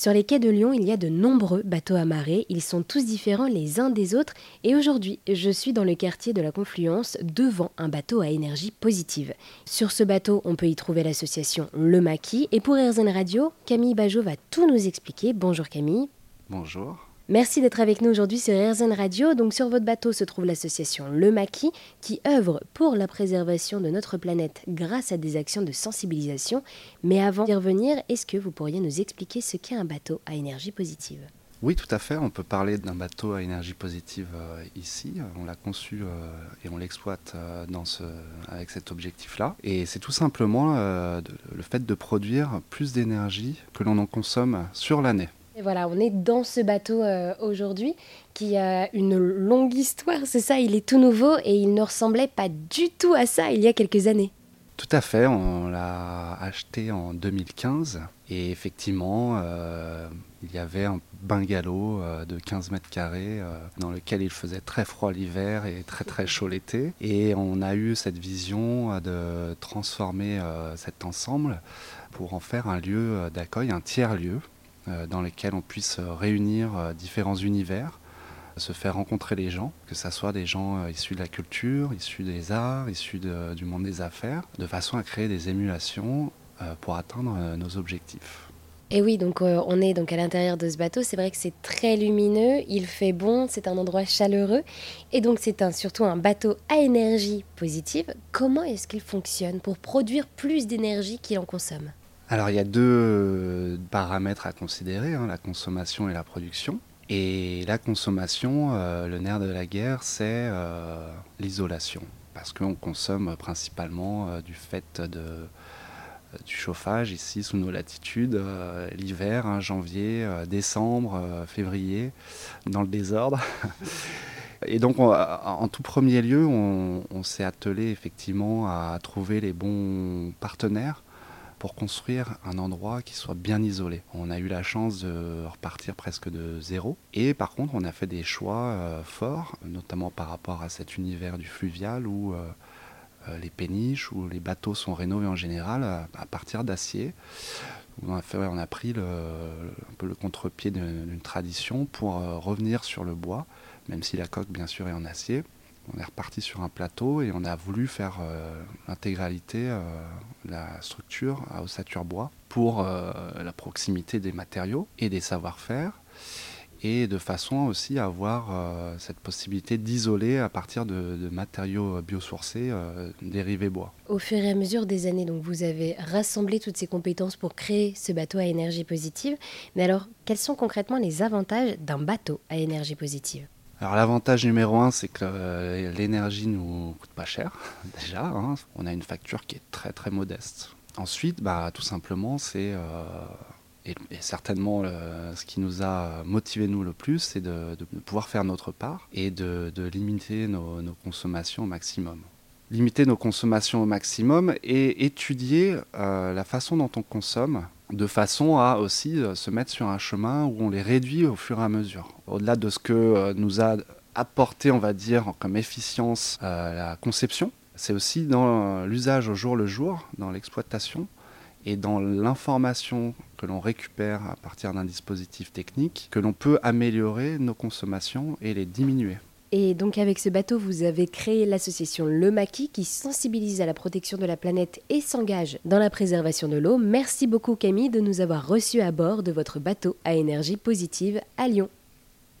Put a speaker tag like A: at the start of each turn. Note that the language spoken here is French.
A: Sur les quais de Lyon, il y a de nombreux bateaux amarrés. Ils sont tous différents les uns des autres. Et aujourd'hui, je suis dans le quartier de la Confluence devant un bateau à énergie positive. Sur ce bateau, on peut y trouver l'association Le Maquis. Et pour RZN Radio, Camille Bajot va tout nous expliquer. Bonjour Camille.
B: Bonjour.
A: Merci d'être avec nous aujourd'hui sur RZN Radio. Donc sur votre bateau se trouve l'association Le Maquis qui œuvre pour la préservation de notre planète grâce à des actions de sensibilisation. Mais avant d'y revenir, est-ce que vous pourriez nous expliquer ce qu'est un bateau à énergie positive?
B: Oui, tout à fait. On peut parler d'un bateau à énergie positive euh, ici. On l'a conçu euh, et on l'exploite euh, avec cet objectif-là. Et c'est tout simplement le fait de produire plus d'énergie que l'on en consomme sur l'année.
A: Voilà, on est dans ce bateau euh, aujourd'hui qui a une longue histoire, c'est ça, il est tout nouveau et il ne ressemblait pas du tout à ça il y a quelques années.
B: Tout à fait, on l'a acheté en 2015 et effectivement, euh, il y avait un bungalow euh, de 15 mètres carrés dans lequel il faisait très froid l'hiver et très très chaud l'été. Et on a eu cette vision de transformer cet ensemble pour en faire un lieu d'accueil, un tiers-lieu euh, dans lesquels on puisse euh, réunir euh, différents univers, se faire rencontrer les gens, que ce soit des gens issus de la culture, issus des arts, issus du monde des affaires, de façon à créer des émulations pour atteindre nos objectifs.
A: Et oui, donc on est donc à l'intérieur de ce bateau. C'est vrai que c'est très lumineux, il fait bon, c'est un endroit chaleureux, et donc c'est un, surtout un bateau à énergie positive. Comment est-ce qu'il fonctionne pour produire plus d'énergie qu'il en consomme?
B: Alors il y a deux paramètres à considérer, hein, la consommation et la production. Et la consommation, euh, le nerf de la guerre, c'est euh, l'isolation. Parce qu'on consomme principalement euh, du fait de, du chauffage ici sous nos latitudes, l'hiver, hein, janvier, décembre, février, dans le désordre. Et donc, en tout premier lieu, on s'est attelé effectivement à trouver les bons partenaires pour construire un endroit qui soit bien isolé. On a eu la chance de repartir presque de zéro. Et par contre, on a fait des choix euh, forts, notamment par rapport à cet univers du fluvial où euh, euh, les péniches, où les bateaux sont rénovés en général à, partir d'acier. On a, fait, on a pris un peu le contre-pied d'une tradition pour revenir sur le bois, même si la coque bien sûr est en acier on est reparti sur un plateau et on a voulu faire euh, l'intégralité, euh, la structure à ossature bois pour euh, la proximité des matériaux et des savoir-faire et de façon aussi à avoir cette possibilité d'isoler à partir de, matériaux biosourcés dérivés bois.
A: Au fur et à mesure des années, donc vous avez rassemblé toutes ces compétences pour créer ce bateau à énergie positive. Mais alors, quels sont concrètement les avantages d'un bateau à énergie positive?
B: Alors l'avantage numéro un, c'est que euh, l'énergie nous coûte pas cher déjà. Hein. On a une facture qui est très très modeste. Ensuite, bah, tout simplement, c'est euh, et, certainement ce qui nous a motivé nous le plus, c'est de, pouvoir faire notre part et de, limiter nos, consommations au maximum. Limiter nos consommations au maximum et étudier euh, la façon dont on consomme de façon à aussi euh, se mettre sur un chemin où on les réduit au fur et à mesure. Au-delà de ce que euh, nous a apporté, on va dire, comme efficience euh, la conception, c'est aussi dans l'usage au jour le jour, dans l'exploitation et dans l'information que l'on récupère à partir d'un dispositif technique, que l'on peut améliorer nos consommations et les diminuer.
A: Et donc avec ce bateau, vous avez créé l'association Le Maquis qui sensibilise à la protection de la planète et s'engage dans la préservation de l'eau. Merci beaucoup Camille de nous avoir reçus à bord de votre bateau à énergie positive à Lyon.